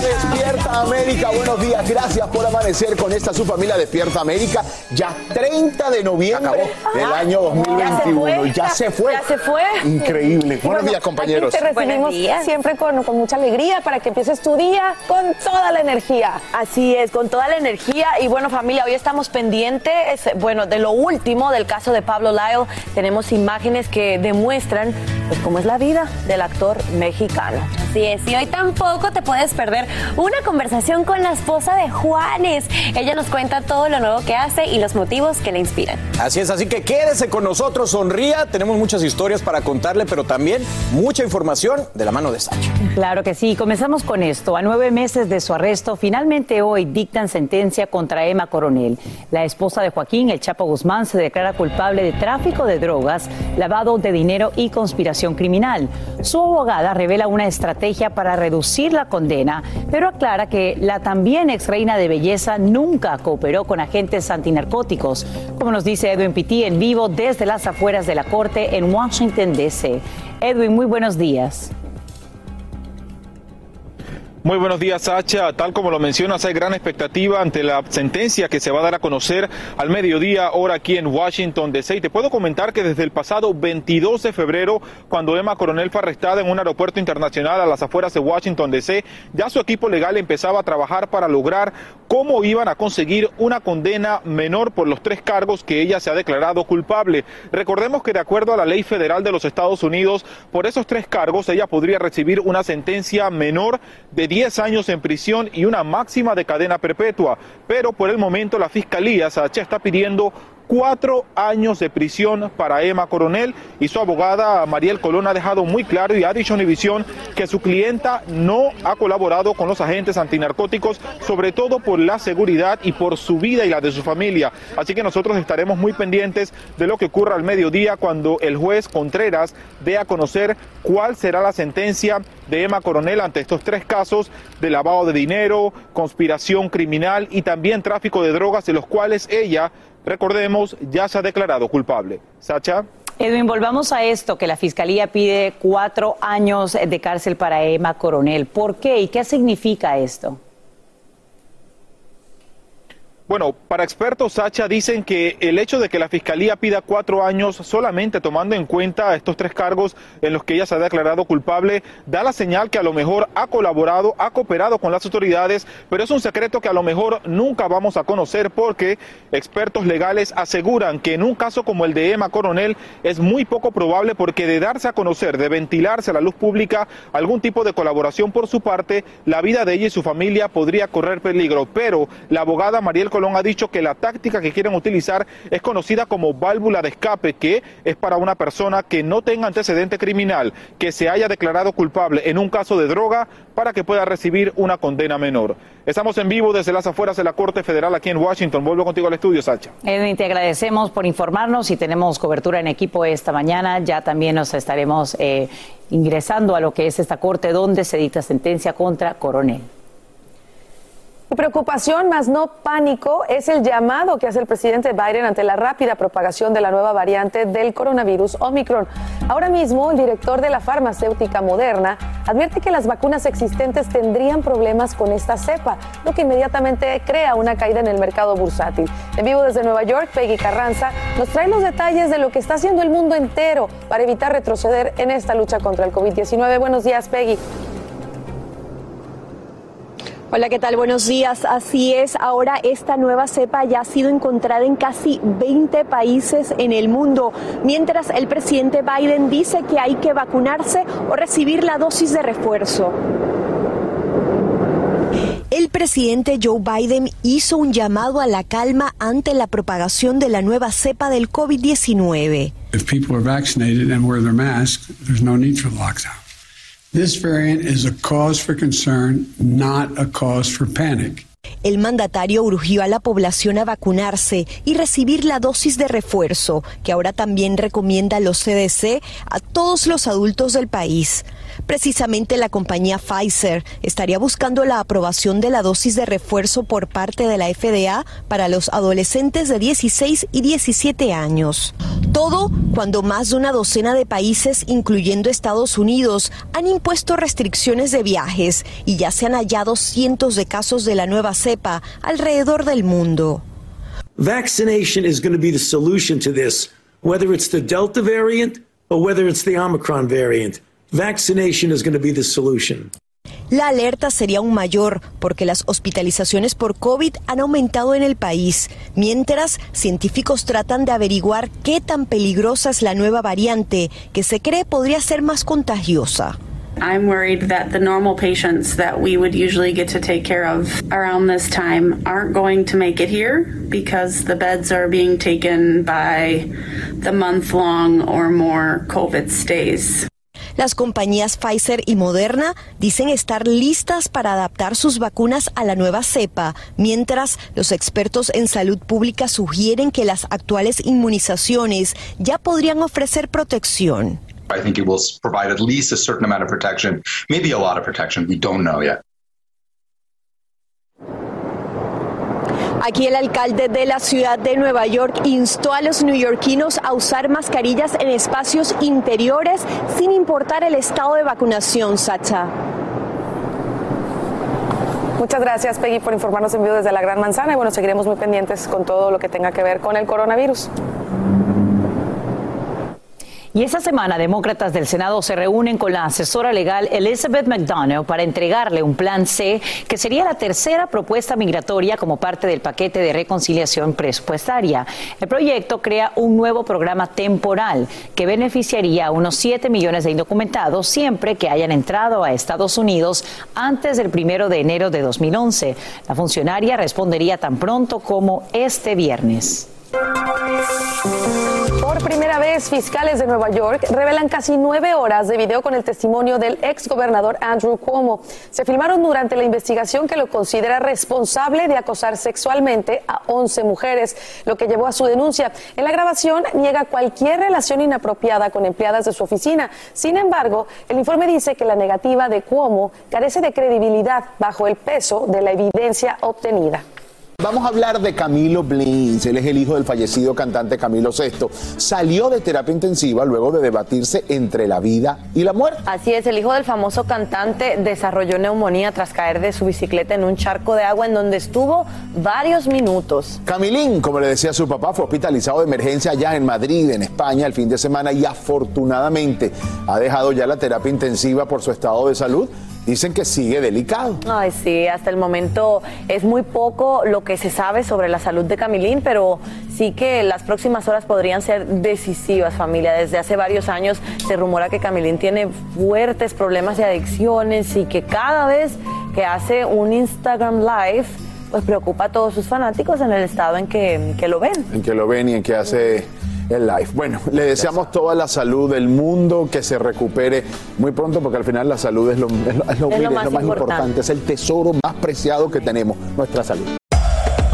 Despierta América, buenos días, gracias por amanecer con esta su familia Despierta América. Ya 30 de noviembre del año 2021. Ya se fue. Ya se fue. Increíble. Buenos días, compañeros. Aquí te recibimos días. siempre con, con mucha alegría para que empieces tu día con toda la energía. Así es, con toda la energía. Y bueno, familia, hoy estamos pendientes, bueno, de lo último del caso de Pablo Lyle. Tenemos imágenes que demuestran, pues, cómo es la vida del actor mexicano. Así es, y hoy tampoco te puedes perder una conversación con la esposa de Juanes. Ella nos cuenta todo lo nuevo que hace y los motivos que le inspiran. Así es, así que quédese con nosotros, sonría. Tenemos muchas historias para contarle, pero también mucha información de la mano de Sacha. Claro que sí. Comenzamos con esto. A nueve meses de su arresto, finalmente hoy dictan sentencia contra Emma Coronel. La esposa de Joaquín, el Chapo Guzmán, se declara culpable de tráfico de drogas, lavado de dinero y conspiración criminal. Su abogada revela una estrategia para reducir la condena, pero aclara que la también ex reina de belleza nunca cooperó con agentes antinarcóticos, como nos dice Edwin Pitti en vivo desde las afueras de la corte en Washington, D.C. Edwin, muy buenos días. Muy buenos días, Sacha. Tal como lo mencionas, hay gran expectativa ante la sentencia que se va a dar a conocer al mediodía, hora aquí en Washington, D.C. Y te puedo comentar que desde el pasado 22 de febrero, cuando Emma Coronel fue arrestada en un aeropuerto internacional a las afueras de Washington, D.C., ya su equipo legal empezaba a trabajar para lograr cómo iban a conseguir una condena menor por los tres cargos que ella se ha declarado culpable. Recordemos que de acuerdo a la ley federal de los Estados Unidos, por esos tres cargos ella podría recibir una sentencia menor de 10 años en prisión y una máxima de cadena perpetua. Pero por el momento la Fiscalía, Sacha, está pidiendo cuatro años de prisión para Emma Coronel y su abogada Mariel Colón ha dejado muy claro y ha dicho a Univisión que su clienta no ha colaborado con los agentes antinarcóticos, sobre todo por la seguridad y por su vida y la de su familia. Así que nosotros estaremos muy pendientes de lo que ocurra al mediodía cuando el juez Contreras dé a conocer cuál será la sentencia de Emma Coronel ante estos tres casos de lavado de dinero, conspiración criminal y también tráfico de drogas de los cuales ella recordemos, ya se ha declarado culpable. Sacha. Edwin, volvamos a esto, que la Fiscalía pide cuatro años de cárcel para Emma Coronel. ¿Por qué y qué significa esto? Bueno, para expertos, Sacha, dicen que el hecho de que la Fiscalía pida cuatro años solamente tomando en cuenta estos tres cargos en los que ella se ha declarado culpable, da la señal que a lo mejor ha colaborado, ha cooperado con las autoridades, pero es un secreto que a lo mejor nunca vamos a conocer porque expertos legales aseguran que en un caso como el de Emma Coronel es muy poco probable porque de darse a conocer, de ventilarse a la luz pública algún tipo de colaboración por su parte, la vida de ella y su familia podría correr peligro. Pero la abogada Mariel Colón ha dicho que la táctica que quieren utilizar es conocida como válvula de escape, que es para una persona que no tenga antecedente criminal, que se haya declarado culpable en un caso de droga para que pueda recibir una condena menor. Estamos en vivo desde las afueras de la Corte Federal aquí en Washington. Vuelvo contigo al estudio, Sacha. Edwin, te agradecemos por informarnos y tenemos cobertura en equipo esta mañana. Ya también nos estaremos eh, ingresando a lo que es esta corte donde se dicta sentencia contra Coronel. Preocupación más no pánico es el llamado que hace el presidente Biden ante la rápida propagación de la nueva variante del coronavirus Omicron. Ahora mismo, el director de la farmacéutica Moderna advierte que las vacunas existentes tendrían problemas con esta cepa, lo que inmediatamente crea una caída en el mercado bursátil. En vivo desde Nueva York, Peggy Carranza nos trae los detalles de lo que está haciendo el mundo entero para evitar retroceder en esta lucha contra el COVID-19. Buenos días, Peggy. Hola, ¿qué tal? Buenos días. Así es, ahora esta nueva cepa ya ha sido encontrada en casi 20 países en el mundo, mientras el presidente Biden dice que hay que vacunarse o recibir la dosis de refuerzo. El presidente Joe Biden hizo un llamado a la calma ante la propagación de la nueva cepa del COVID-19. This variant is a cause for concern, not a cause for panic. El mandatario urgió a la población a vacunarse y recibir la dosis de refuerzo, que ahora también recomienda los CDC a todos los adultos del país. Precisamente la compañía Pfizer estaría buscando la aprobación de la dosis de refuerzo por parte de la FDA para los adolescentes de 16 y 17 años. Todo cuando más de una docena de países, incluyendo Estados Unidos, han impuesto restricciones de viajes y ya se han hallado cientos de casos de la nueva cepa alrededor del mundo. Vaccination is going to be the solution to this, whether it's the Delta variant or whether it's Omicron. Vaccination is going to be the solution. La alerta sería aún mayor porque las hospitalizaciones por COVID han aumentado en el país, mientras científicos tratan de averiguar qué tan peligrosa es la nueva variante que se cree podría ser más contagiosa. I'm worried that the normal patients that we would usually get to take care of around this time aren't going to make it here because the beds are being taken by the month long or more COVID stays. Las compañías Pfizer y Moderna dicen estar listas para adaptar sus vacunas a la nueva cepa, mientras los expertos en salud pública sugieren que las actuales inmunizaciones ya podrían ofrecer protección. I think it will provide at least a certain amount of protection, maybe a lot of protection. We don't know yet. Aquí el alcalde de la ciudad de Nueva York instó a los neoyorquinos a usar mascarillas en espacios interiores sin importar el estado de vacunación, Sacha. Muchas gracias, Peggy, por informarnos en vivo desde la Gran Manzana. Y bueno, seguiremos muy pendientes con todo lo que tenga que ver con el coronavirus. Y esta semana, demócratas del Senado se reúnen con la asesora legal Elizabeth McDonough para entregarle un plan C, que sería la tercera propuesta migratoria como parte del paquete de reconciliación presupuestaria. El proyecto crea un nuevo programa temporal que beneficiaría a unos 7 millones de indocumentados siempre que hayan entrado a Estados Unidos antes del primero de enero de 2011. La funcionaria respondería tan pronto como este viernes. Por primera vez, fiscales de Nueva York revelan casi nueve horas de video con el testimonio del ex gobernador Andrew Cuomo. Se filmaron durante la investigación que lo considera responsable de acosar sexualmente a 11 mujeres, lo que llevó a su denuncia. En la grabación niega cualquier relación inapropiada con empleadas de su oficina. Sin embargo, el informe dice que la negativa de Cuomo carece de credibilidad bajo el peso de la evidencia obtenida. Vamos a hablar de Camilo Blins, él es el hijo del fallecido cantante Camilo VI. Salió de terapia intensiva luego de debatirse entre la vida y la muerte. Así es, el hijo del famoso cantante desarrolló neumonía tras caer de su bicicleta en un charco de agua en donde estuvo varios minutos. Camilín, como le decía su papá, fue hospitalizado de emergencia allá en Madrid, en España, el fin de semana y afortunadamente ha dejado ya la terapia intensiva por su estado de salud dicen que sigue delicado. Ay, sí, hasta el momento es muy poco lo que se sabe sobre la salud de Camilín, pero sí que las próximas horas podrían ser decisivas, familia. Desde hace varios años se rumora que Camilín tiene fuertes problemas de adicciones y que cada vez que hace un Instagram Live, pues preocupa a todos sus fanáticos en el estado en que, que lo ven. En que lo ven y en que hace el live. Bueno, le deseamos toda la salud del mundo, que se recupere muy pronto, porque al final la salud es lo, es lo, más, importante. es el tesoro más preciado que tenemos, nuestra salud.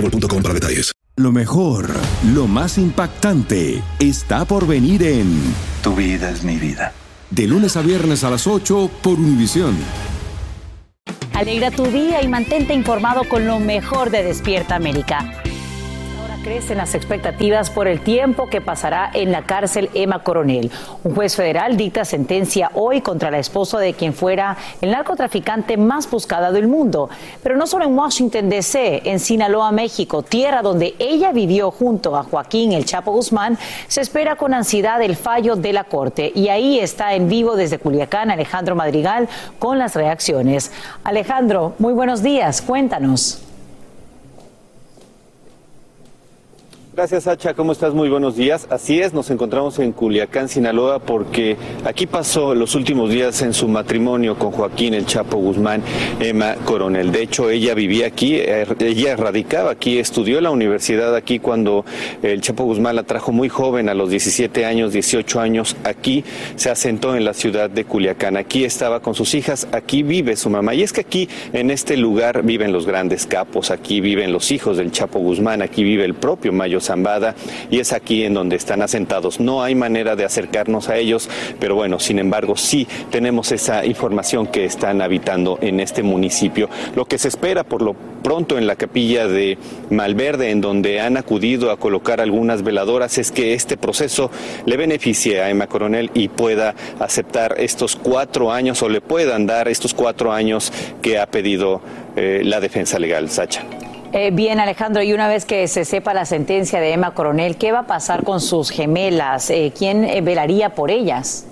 para detalles. Lo mejor, lo más impactante, está por venir en Tu vida es mi vida. De lunes a viernes a las 8 por Univisión. Alegra tu día y mantente informado con lo mejor de Despierta América. Crecen las expectativas por el tiempo que pasará en la cárcel Emma Coronel. Un juez federal dicta sentencia hoy contra la esposa de quien fuera el narcotraficante más buscado del mundo. Pero no solo en Washington, D.C., en Sinaloa, México, tierra donde ella vivió junto a Joaquín El Chapo Guzmán, se espera con ansiedad el fallo de la Corte. Y ahí está en vivo desde Culiacán Alejandro Madrigal con las reacciones. Alejandro, muy buenos días. Cuéntanos. Gracias, Sacha. ¿Cómo estás? Muy buenos días. Así es, nos encontramos en Culiacán, Sinaloa, porque aquí pasó los últimos días en su matrimonio con Joaquín El Chapo Guzmán, Emma Coronel. De hecho, ella vivía aquí, eh, ella radicaba aquí, estudió en la universidad aquí cuando el Chapo Guzmán la trajo muy joven, a los 17 años, 18 años, aquí se asentó en la ciudad de Culiacán. Aquí estaba con sus hijas, aquí vive su mamá. Y es que aquí, en este lugar, viven los grandes capos, aquí viven los hijos del Chapo Guzmán, aquí vive el propio Mayo Zambada y es aquí en donde están asentados. No hay manera de acercarnos a ellos, pero bueno, sin embargo, sí tenemos esa información que están habitando en este municipio. Lo que se espera por lo pronto en la capilla de Malverde, en donde han acudido a colocar algunas veladoras, es que este proceso le beneficie a Emma Coronel y pueda aceptar estos cuatro años o le puedan dar estos cuatro años que ha pedido eh, la defensa legal, Sacha. Eh, bien, Alejandro, y una vez que se sepa la sentencia de Emma Coronel, ¿qué va a pasar con sus gemelas? Eh, ¿Quién eh, velaría por ellas?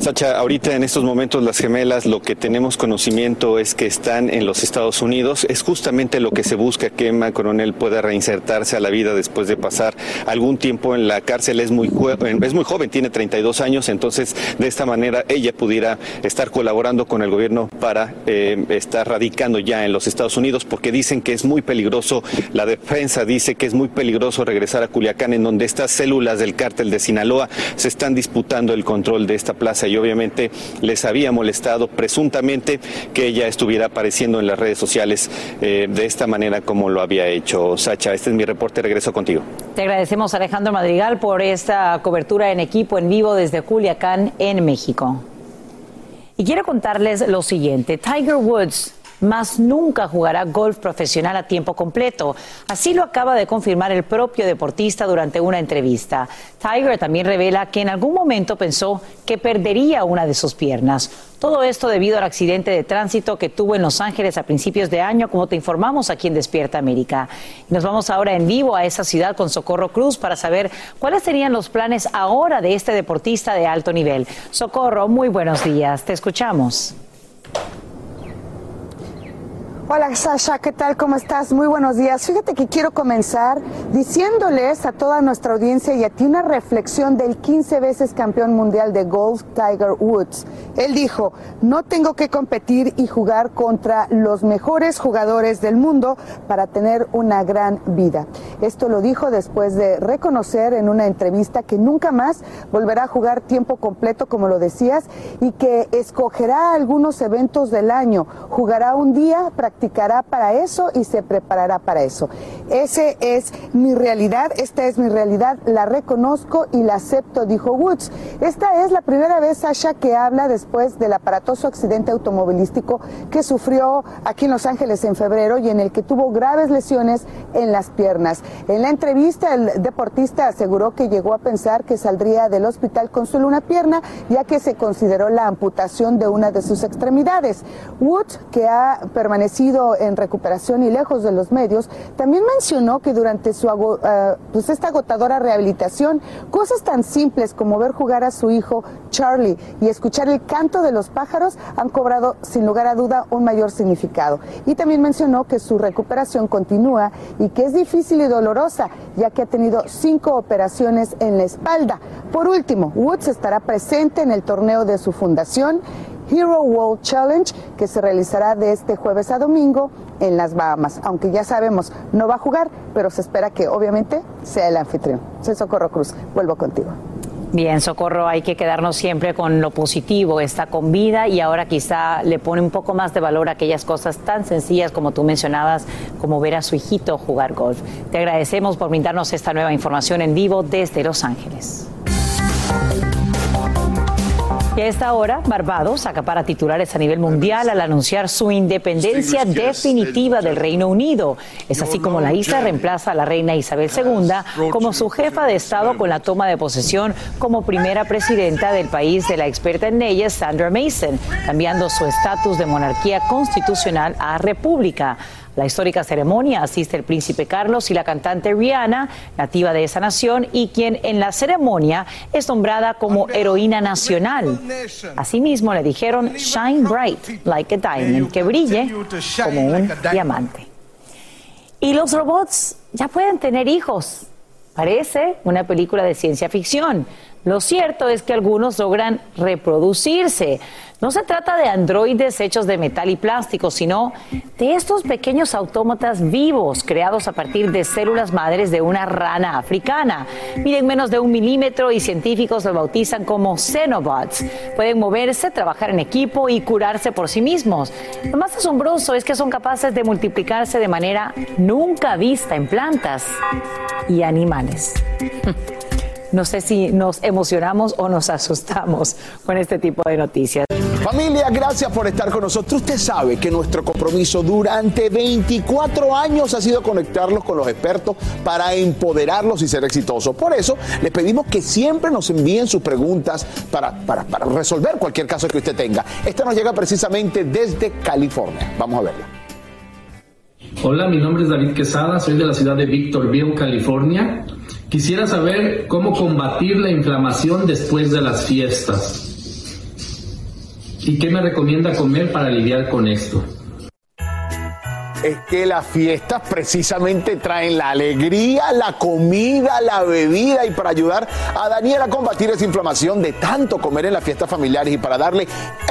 Sacha, ahorita en estos momentos las gemelas lo que tenemos conocimiento es que están en los Estados Unidos. Es justamente lo que se busca que Emma Coronel pueda reinsertarse a la vida después de pasar algún tiempo en la cárcel. Es muy, joven, es muy joven, tiene 32 años, entonces de esta manera ella pudiera estar colaborando con el gobierno para eh, estar radicando ya en los Estados Unidos porque dicen que es muy peligroso, la defensa dice que es muy peligroso regresar a Culiacán en donde estas células del cártel de Sinaloa se están disputando el control de esta plaza y obviamente les había molestado presuntamente que ella estuviera apareciendo en las redes sociales eh, de esta manera como lo había hecho Sacha. Este es mi reporte, regreso contigo. Te agradecemos Alejandro Madrigal por esta cobertura en equipo en vivo desde Culiacán en México. Y quiero contarles lo siguiente, Tiger Woods más nunca jugará golf profesional a tiempo completo. Así lo acaba de confirmar el propio deportista durante una entrevista. Tiger también revela que en algún momento pensó que perdería una de sus piernas. Todo esto debido al accidente de tránsito que tuvo en Los Ángeles a principios de año, como te informamos aquí en Despierta América. Nos vamos ahora en vivo a esa ciudad con Socorro Cruz para saber cuáles serían los planes ahora de este deportista de alto nivel. Socorro, muy buenos días. Te escuchamos. Hola Sasha, ¿qué tal? ¿Cómo estás? Muy buenos días. Fíjate que quiero comenzar diciéndoles a toda nuestra audiencia y a ti una reflexión del 15 veces campeón mundial de golf, Tiger Woods. Él dijo, no tengo que competir y jugar contra los mejores jugadores del mundo para tener una gran vida. Esto lo dijo después de reconocer en una entrevista que nunca más volverá a jugar tiempo completo, como lo decías, y que escogerá algunos eventos del año. Jugará un día, practicará para eso y se preparará para eso. Ese es mi realidad, esta es mi realidad, la reconozco y la acepto, dijo Woods. Esta es la primera vez, Sasha, que habla después del aparatoso accidente automovilístico que sufrió aquí en Los Ángeles en febrero y en el que tuvo graves lesiones en las piernas. En la entrevista, el deportista aseguró que llegó a pensar que saldría del hospital con solo una pierna, ya que se consideró la amputación de una de sus extremidades. Woods, que ha permanecido en recuperación y lejos de los medios, también mencionó que durante su uh, pues esta agotadora rehabilitación, cosas tan simples como ver jugar a su hijo Charlie y escuchar el canto de los pájaros han cobrado sin lugar a duda un mayor significado. Y también mencionó que su recuperación continúa y que es difícil y dolorosa, ya que ha tenido cinco operaciones en la espalda. Por último, Woods estará presente en el torneo de su fundación Hero World Challenge que se realizará de este jueves a domingo en las Bahamas. Aunque ya sabemos, no va a jugar, pero se espera que obviamente sea el anfitrión. Soy Socorro Cruz, vuelvo contigo. Bien, Socorro, hay que quedarnos siempre con lo positivo, está con vida y ahora quizá le pone un poco más de valor a aquellas cosas tan sencillas como tú mencionabas, como ver a su hijito jugar golf. Te agradecemos por brindarnos esta nueva información en vivo desde Los Ángeles. Y a esta hora, Barbados acapara titulares a nivel mundial al anunciar su independencia definitiva del Reino Unido. Es así como la isla reemplaza a la reina Isabel II como su jefa de Estado con la toma de posesión como primera presidenta del país de la experta en leyes Sandra Mason, cambiando su estatus de monarquía constitucional a república. La histórica ceremonia asiste el príncipe Carlos y la cantante Rihanna, nativa de esa nación, y quien en la ceremonia es nombrada como heroína nacional. Asimismo le dijeron Shine Bright like a diamond, que brille como un diamante. Y los robots ya pueden tener hijos. Parece una película de ciencia ficción. Lo cierto es que algunos logran reproducirse. No se trata de androides hechos de metal y plástico, sino de estos pequeños autómatas vivos creados a partir de células madres de una rana africana. Miden menos de un milímetro y científicos los bautizan como Xenobots. Pueden moverse, trabajar en equipo y curarse por sí mismos. Lo más asombroso es que son capaces de multiplicarse de manera nunca vista en plantas y animales. No sé si nos emocionamos o nos asustamos con este tipo de noticias. Familia, gracias por estar con nosotros. Usted sabe que nuestro compromiso durante 24 años ha sido conectarlos con los expertos para empoderarlos y ser exitosos. Por eso, les pedimos que siempre nos envíen sus preguntas para, para, para resolver cualquier caso que usted tenga. Esta nos llega precisamente desde California. Vamos a verla. Hola, mi nombre es David Quesada, soy de la ciudad de Victorville, California. Quisiera saber cómo combatir la inflamación después de las fiestas. ¿Y qué me recomienda comer para lidiar con esto? Es que las fiestas precisamente traen la alegría, la comida, la bebida y para ayudar a Daniel a combatir esa inflamación de tanto comer en las fiestas familiares y para darle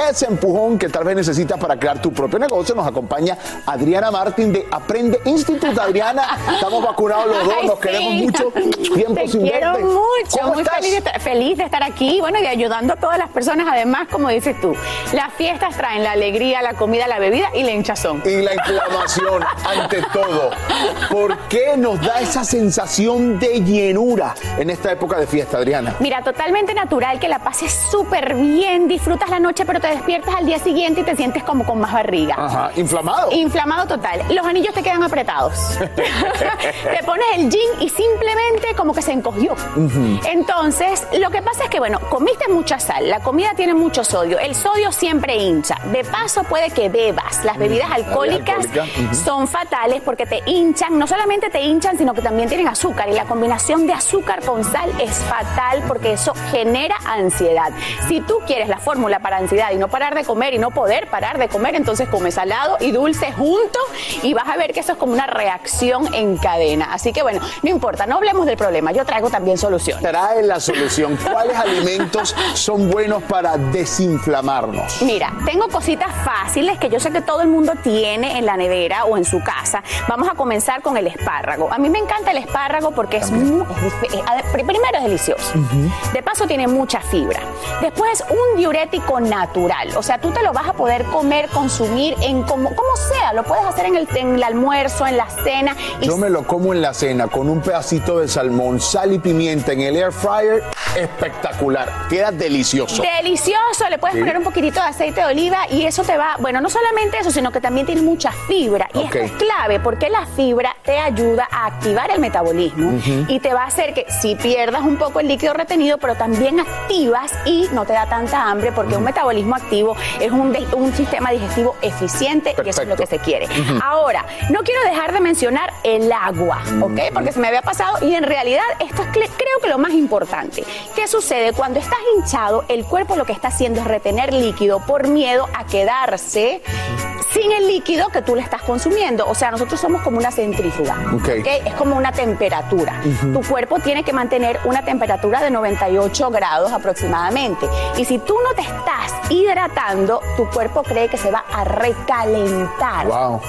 ese empujón que tal vez necesitas para crear tu propio negocio, nos acompaña Adriana Martín de Aprende Instituto. Adriana, estamos vacunados los dos, nos queremos mucho tiempo Te quiero mucho, muy feliz de, estar, feliz de estar aquí, bueno, y ayudando a todas las personas, además, como dices tú, las fiestas traen la alegría, la comida, la bebida y la hinchazón. Y la inflamación ante todo. ¿Por qué nos da esa sensación de llenura en esta época de fiesta, Adriana? Mira, totalmente natural que la pases súper bien, disfrutas la noche, pero te despiertas al día siguiente y te sientes como con más barriga. Ajá, inflamado. Inflamado total. Los anillos te quedan apretados. te pones el jean y simplemente como que se encogió. Entonces, lo que pasa es que, bueno, comiste mucha sal, la comida tiene mucho sodio, el sodio siempre hincha. De paso puede que bebas las bebidas alcohólicas son fatales porque te hinchan, no solamente te hinchan, sino que también tienen azúcar y la combinación de azúcar con sal es fatal porque eso genera ansiedad. Si tú quieres la fórmula para ansiedad y no parar de comer y no poder parar de comer, entonces come salado y dulce junto y vas a ver que eso es como una reacción en cadena. Así que bueno, no importa, no hablemos del problema, yo traigo también solución. Trae la solución. ¿Cuáles alimentos son buenos para desinflamarnos? Mira, tengo cositas fáciles que yo sé que todo el mundo tiene en la nevera o en su casa. Vamos a comenzar con el espárrago. A mí me encanta el espárrago porque es, muy, primero es delicioso. De paso tiene mucha fibra. Después un diurético natural. O sea, tú te lo vas a poder comer, consumir en como, como sea. Lo puedes hacer en el, en el almuerzo, en la cena. Yo me lo como en la cena con un pedacito de salmón, sal y pimienta en el air fryer. Espectacular. Queda delicioso. Delicioso. Le puedes poner un poquitito de aceite de oliva y eso te va, bueno, no solamente eso, sino que también tiene mucha fibra. Y esto es clave porque la fibra te ayuda a activar el metabolismo y te va a hacer que si pierdas un poco el líquido retenido, pero también activas y no te da tanta hambre porque un metabolismo activo es un, un sistema digestivo eficiente y eso es lo que se quiere. Ahora, no quiero dejar de mencionar el agua, ¿ok? Porque se me había pasado y en realidad esto es creo que lo más importante. ¿Qué sucede? Cuando estás hinchado, el cuerpo lo que está haciendo es retener líquido por miedo a quedarse sin el líquido que tú le estás consumiendo. O sea, nosotros somos como una centrífuga. Okay. Es como una temperatura. Tu cuerpo tiene que mantener una temperatura de 98 grados aproximadamente. Y si tú no te estás hidratando, tu cuerpo cree que se va a recalentar. Wow.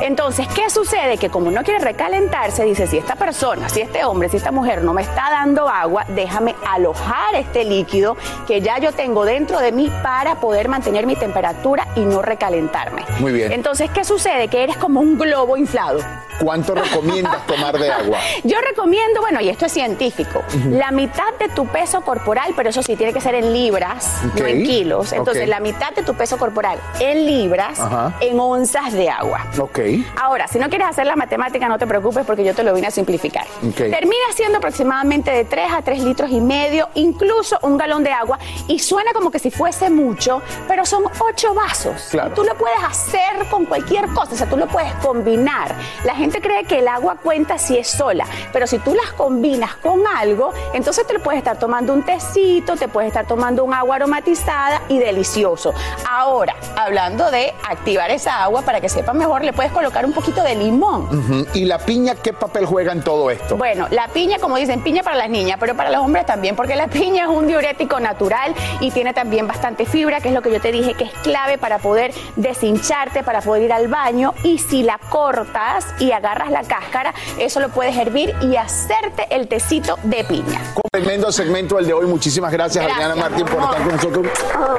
Entonces, ¿qué sucede? Que como no quiere recalentarse, dice, si esta persona, si este hombre, si esta mujer no me está dando agua, déjame alojar este líquido que ya yo tengo dentro de mí para poder mantener mi temperatura y no recalentarme. Muy bien. Entonces, ¿qué sucede? Que eres como un globo inflado. ¿Cuánto recomiendas tomar de agua? Yo recomiendo, bueno, y esto es científico, la mitad de tu peso corporal, pero eso sí tiene que ser en libras, no en kilos. Entonces, la mitad de tu peso corporal en libras, en onzas de agua. Ok. Ahora, si no quieres hacer la matemática, no te preocupes porque yo te lo vine a simplificar. Termina siendo aproximadamente de 3 a 3 litros y medio, incluso un galón de agua, y suena como que si fuese mucho, pero son 8 vasos. Claro. tú lo puedes hacer con cualquier cosa, o sea, tú lo puedes combinar. La gente cree que el agua cuenta si es sola, pero si tú las combinas con algo, entonces te puedes estar tomando un tecito, te puedes estar tomando un agua aromatizada y delicioso. Ahora, hablando de activar esa agua para que sepa mejor, le puedes colocar un poquito de limón. ¿Y la piña qué papel juega en todo esto? Bueno, la piña, como dicen, piña para las niñas, pero para los hombres también, porque la piña es un diurético natural y tiene también bastante fibra, que es lo que yo te dije que es clave para poder deshincharte, para poder ir al baño. Y si la cortas y agarras la cáscara, eso lo puedes hervir y hacerte el tecito de piña. Tremendo segmento el de hoy. Muchísimas gracias, Adriana Martín, por estar con nosotros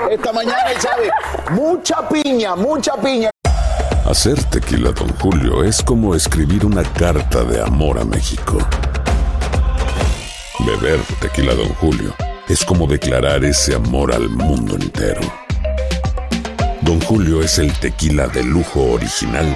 esta mañana, sabe, mucha piña, mucha piña. Hacer tequila, don Julio, es como escribir una carta de amor a México. Beber tequila, don Julio, es como declarar ese amor al mundo entero. Don Julio es el tequila de lujo original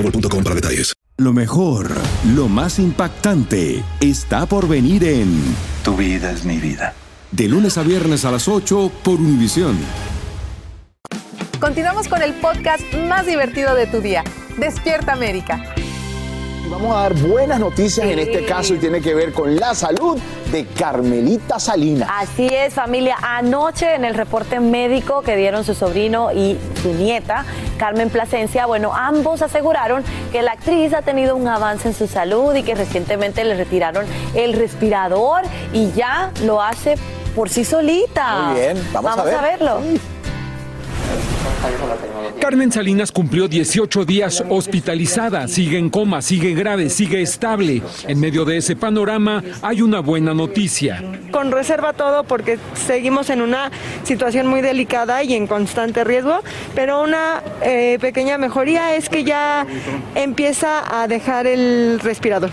boostmobile.com para detalles. Lo mejor, lo más impactante, está por venir en Tu vida es mi vida. De lunes a viernes a las 8 por Univisión. Continuamos con el podcast más divertido de tu día. Despierta América. Vamos a dar buenas noticias en este caso y tiene que ver con la salud de Carmelita Salinas. Así es, familia. Anoche en el reporte médico que dieron su sobrino y su nieta, Carmen Plasencia, bueno, ambos aseguraron que la actriz ha tenido un avance en su salud y que recientemente le retiraron el respirador y ya lo hace por sí solita. Muy bien, vamos, a, verlo. Carmen Salinas cumplió 18 días hospitalizada, sigue en coma, sigue grave, sigue estable. En medio de ese panorama hay una buena noticia. Con reserva todo porque seguimos en una situación muy delicada y en constante riesgo, pero una eh, pequeña mejoría es que ya empieza a dejar el respirador.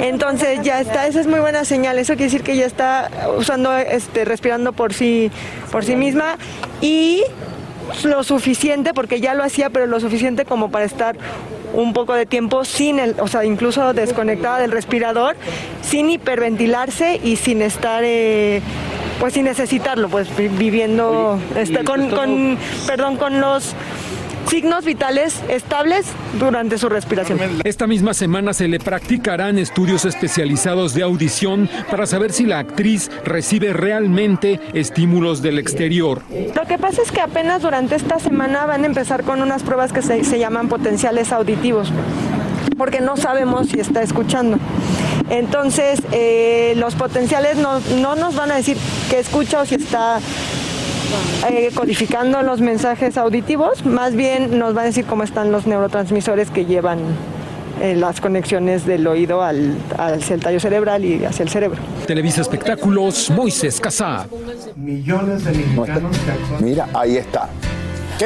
Entonces ya está, esa es muy buena señal, eso quiere decir que ya está usando, este, respirando por sí, por sí misma y lo suficiente, porque ya lo hacía, pero lo suficiente como para estar un poco de tiempo sin el, o sea, incluso desconectada del respirador, sin hiperventilarse y sin estar, eh, pues sin necesitarlo, pues viviendo, este, con, con, perdón, con los signos vitales estables durante su respiración. Esta misma semana se le practicarán estudios especializados de audición para saber si la actriz recibe realmente estímulos del exterior. Lo que pasa es que apenas durante esta semana van a empezar con unas pruebas que se, llaman potenciales auditivos porque no sabemos si está escuchando. Entonces, eh, los potenciales no, no, nos van a decir que escucha o si está eh, codificando los mensajes auditivos, más bien nos va a decir cómo están los neurotransmisores que llevan eh, las conexiones del oído al, hacia el tallo cerebral y hacia el cerebro. Televisa Espectáculos, Moisés Casá. Millones de mexicanos Mira, ahí está.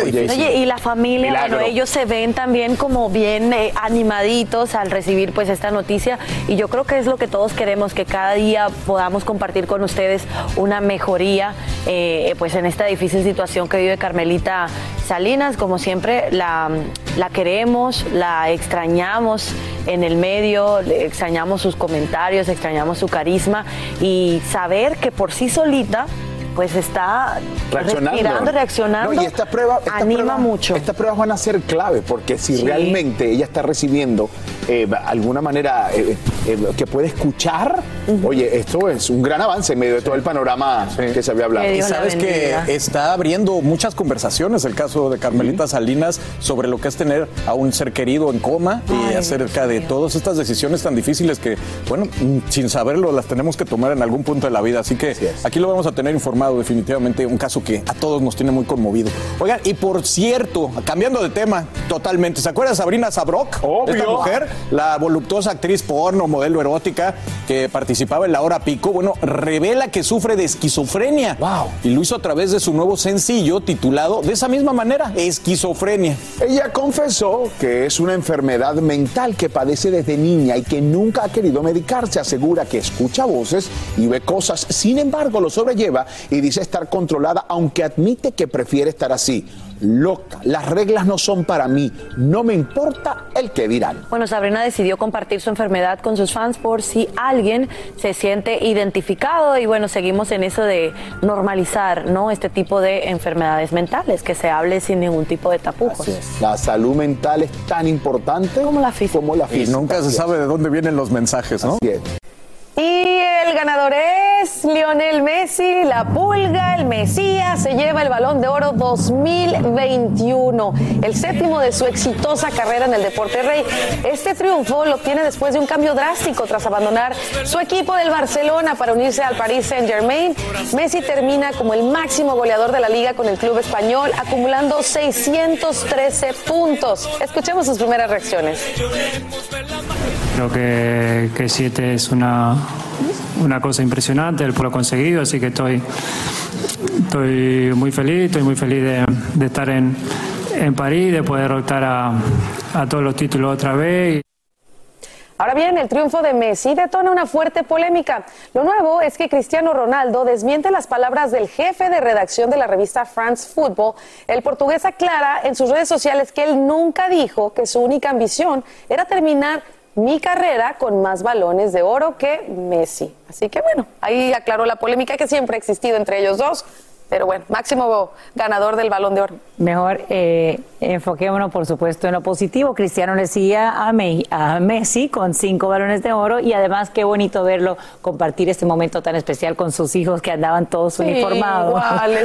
Oye, y la familia, bueno, ellos se ven también como bien eh, animaditos al recibir pues esta noticia. Y yo creo que es lo que todos queremos, que cada día podamos compartir con ustedes una mejoría eh, pues en esta difícil situación que vive Carmelita Salinas, como siempre la, la queremos, la extrañamos en el medio, extrañamos sus comentarios, extrañamos su carisma. Y saber que por sí solita pues está reaccionando, reaccionando. y esta prueba, anima mucho. Estas pruebas van a ser clave porque si realmente ella está recibiendo eh, alguna manera eh, eh, que puede escuchar, oye, esto es un gran avance en medio de todo el panorama que se había hablado. Y sabes que está abriendo muchas conversaciones el caso de Carmelita Salinas sobre lo que es tener a un ser querido en coma y acerca de todas estas decisiones tan difíciles que, bueno, sin saberlo las tenemos que tomar en algún punto de la vida. Así que aquí lo vamos a tener informado definitivamente, un caso que a todos nos tiene muy conmovido. Oigan, y por cierto, cambiando de tema totalmente, ¿se acuerdan de Sabrina Sabrok? Esta mujer, la voluptuosa actriz porno, modelo erótica, que participaba en La Hora Pico, bueno, revela que sufre de esquizofrenia. Wow. Y lo hizo a través de su nuevo sencillo titulado de esa misma manera, Esquizofrenia. Ella confesó que es una enfermedad mental que padece desde niña y que nunca ha querido medicarse. Asegura que escucha voces y ve cosas, sin embargo lo sobrelleva y dice estar controlada, aunque admite que prefiere estar así. Loca, las reglas no son para mí, no me importa el que dirán. Bueno, Sabrina decidió compartir su enfermedad con sus fans por si alguien se siente identificado y bueno, seguimos en eso de normalizar, ¿no? Este tipo de enfermedades mentales, que se hable sin ningún tipo de tapujos. La salud mental es tan importante como la física. Como la física. Y nunca se sabe de dónde vienen los mensajes, ¿no? Así es. Y el ganador es Lionel Messi, la pulga, el Mesías, se lleva el balón de oro 2021, el séptimo de su exitosa carrera en el deporte rey. Este triunfo lo tiene después de un cambio drástico tras abandonar su equipo del Barcelona para unirse al Paris Saint Germain. Messi termina como el máximo goleador de la liga con el club español, acumulando 613 puntos. Escuchemos sus primeras reacciones. Creo que, que siete es una, una cosa impresionante el lo conseguido, así que estoy, estoy muy feliz, estoy muy feliz de, estar en, en, París, de poder derrotar a, a todos los títulos otra vez. Ahora bien, el triunfo de Messi detona una fuerte polémica. Lo nuevo es que Cristiano Ronaldo desmiente las palabras del jefe de redacción de la revista France Football. El portugués aclara en sus redes sociales que él nunca dijo que su única ambición era terminar mi carrera con más balones de oro que Messi. Así que bueno, ahí aclaró la polémica que siempre ha existido entre ellos dos. Pero bueno, máximo ganador del balón de oro. Mejor eh, enfoquémonos, por supuesto, en lo positivo. Cristiano le decía a, a, Messi con cinco balones de oro y además qué bonito verlo compartir este momento tan especial con sus hijos que andaban todos uniformados,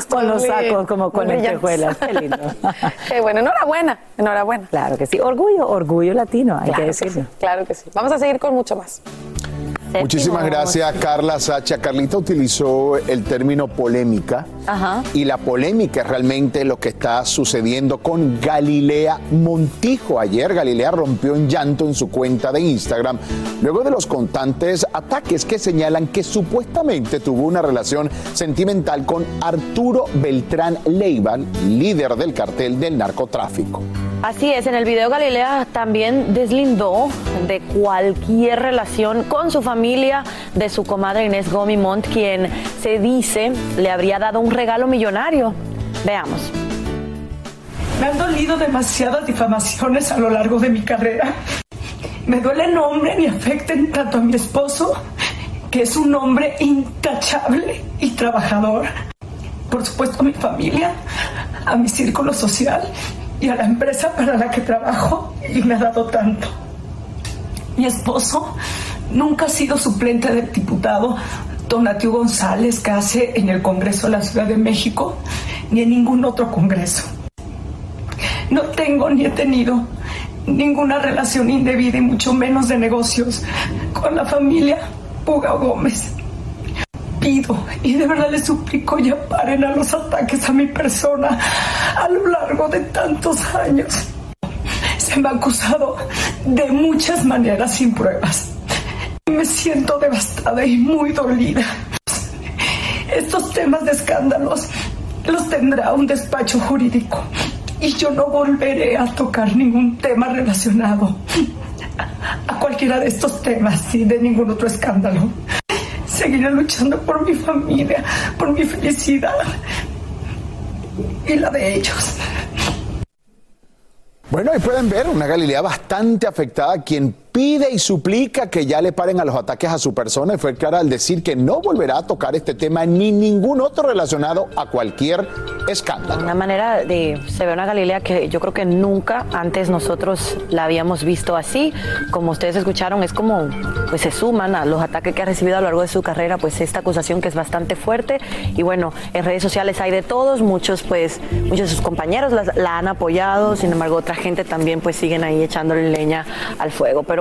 con los sacos como con lentejuelas. Qué lindo. qué bueno, enhorabuena, enhorabuena. Claro que sí, orgullo, orgullo latino, hay que decirlo. claro que sí. Vamos a seguir con mucho más. Muchísimas gracias, Carla Sacha. Carlita utilizó el término polémica. Y la polémica es realmente lo que está sucediendo con Galilea Montijo. Ayer Galilea rompió en llanto en su cuenta de Instagram luego de los constantes ataques que señalan que supuestamente tuvo una relación sentimental con Arturo Beltrán Leiva, líder del cartel del narcotráfico. Así es, en el video Galilea también deslindó de cualquier relación con su familia de su comadre Inés Gomimont, quien se dice le habría dado un regalo millonario. Veamos. Me han dolido demasiadas difamaciones a lo largo de mi carrera. Me duele el nombre y afecten tanto a mi esposo, que es un hombre intachable y trabajador. Por supuesto a mi familia, a mi círculo social y a la empresa para la que trabajo y me ha dado tanto. Mi esposo nunca ha sido suplente del diputado Donatio González Case en el Congreso de la Ciudad de México ni en ningún otro Congreso. No tengo ni he tenido ninguna relación indebida y mucho menos de negocios con la familia Puga Gómez. Pido y de verdad les suplico ya paren a los ataques a mi persona a lo largo de tantos años. Se me ha acusado de muchas maneras sin pruebas. Me siento devastada y muy dolida. Estos temas de escándalos los tendrá un despacho jurídico y yo no volveré a tocar ningún tema relacionado a cualquiera de estos temas y de ningún otro escándalo. Seguiré luchando por mi familia, por mi felicidad y la de ellos. Bueno, ahí pueden ver una Galilea bastante afectada, quien pide y suplica que ya le paren a los ataques a su persona y fue clara al decir que no volverá a tocar este tema ni ningún otro relacionado a cualquier escándalo. Una manera de se ve una Galilea que yo creo que nunca antes nosotros la habíamos visto así. Como ustedes escucharon, es como pues se suman a los ataques que ha recibido a lo largo de su carrera, pues esta acusación que es bastante fuerte y bueno, en redes sociales hay de todos, muchos pues muchos de sus compañeros la, la han apoyado, sin embargo otra gente también pues siguen ahí echándole leña al fuego. Pero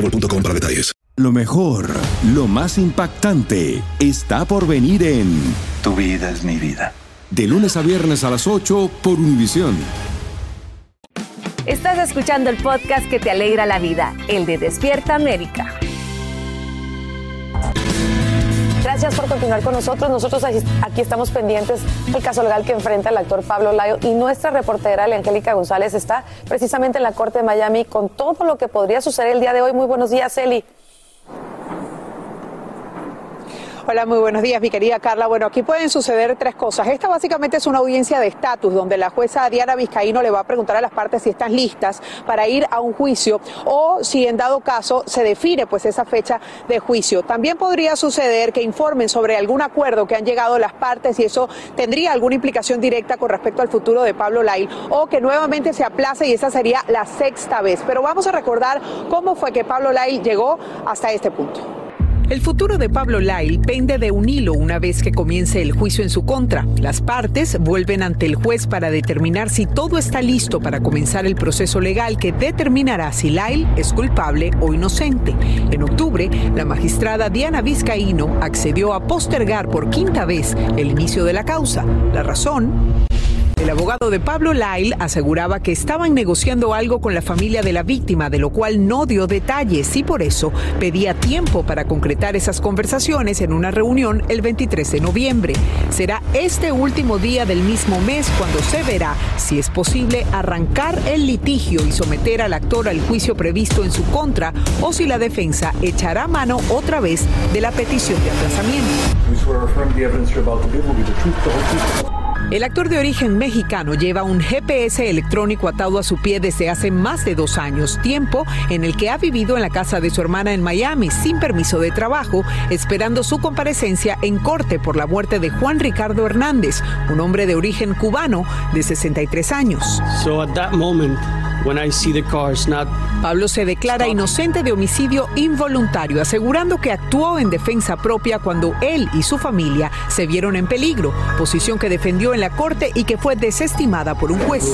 boostmobile.com para detalles. Lo mejor, lo más impactante, está por venir en Tu vida es mi vida. De lunes a viernes a las 8 por Univisión. Estás escuchando el podcast que te alegra la vida, el de Despierta América. Gracias por continuar con nosotros. Nosotros aquí estamos pendientes del caso legal que enfrenta el actor Pablo Layo y nuestra reportera, Angélica González, está precisamente en la Corte de Miami con todo lo que podría suceder el día de hoy. Muy buenos días, Eli. Hola, muy buenos días, mi querida Carla. Bueno, aquí pueden suceder tres cosas. Esta básicamente es una audiencia de estatus donde la jueza Diana Vizcaíno le va a preguntar a las partes si están listas para ir a un juicio o si en dado caso se define pues esa fecha de juicio. También podría suceder que informen sobre algún acuerdo que han llegado las partes y eso tendría alguna implicación directa con respecto al futuro de Pablo Lail o que nuevamente se aplace y esa sería la sexta vez. Pero vamos a recordar cómo fue que Pablo Lail llegó hasta este punto. El futuro de Pablo Lyle pende de un hilo una vez que comience el juicio en su contra. Las partes vuelven ante el juez para determinar si todo está listo para comenzar el proceso legal que determinará si Lyle es culpable o inocente. En octubre, la magistrada Diana Vizcaíno accedió a postergar por quinta vez el inicio de la causa. La razón el abogado de Pablo Lyle aseguraba que estaban negociando algo con la familia de la víctima, de lo cual no dio detalles y por eso pedía tiempo para concretar esas conversaciones en una reunión el 23 de noviembre. Será este último día del mismo mes cuando se verá si es posible arrancar el litigio y someter al actor al juicio previsto en su contra o si la defensa echará mano otra vez de la petición de aplazamiento. El actor de origen mexicano lleva un GPS electrónico atado a su pie desde hace más de dos años, tiempo en el que ha vivido en la casa de su hermana en Miami sin permiso de trabajo, esperando su comparecencia en corte por la muerte de Juan Ricardo Hernández, un hombre de origen cubano de 63 años. Pablo se declara inocente de homicidio involuntario, asegurando que actuó en defensa propia cuando él y su familia se vieron en peligro, posición que defendió en la corte y que fue desestimada por un juez.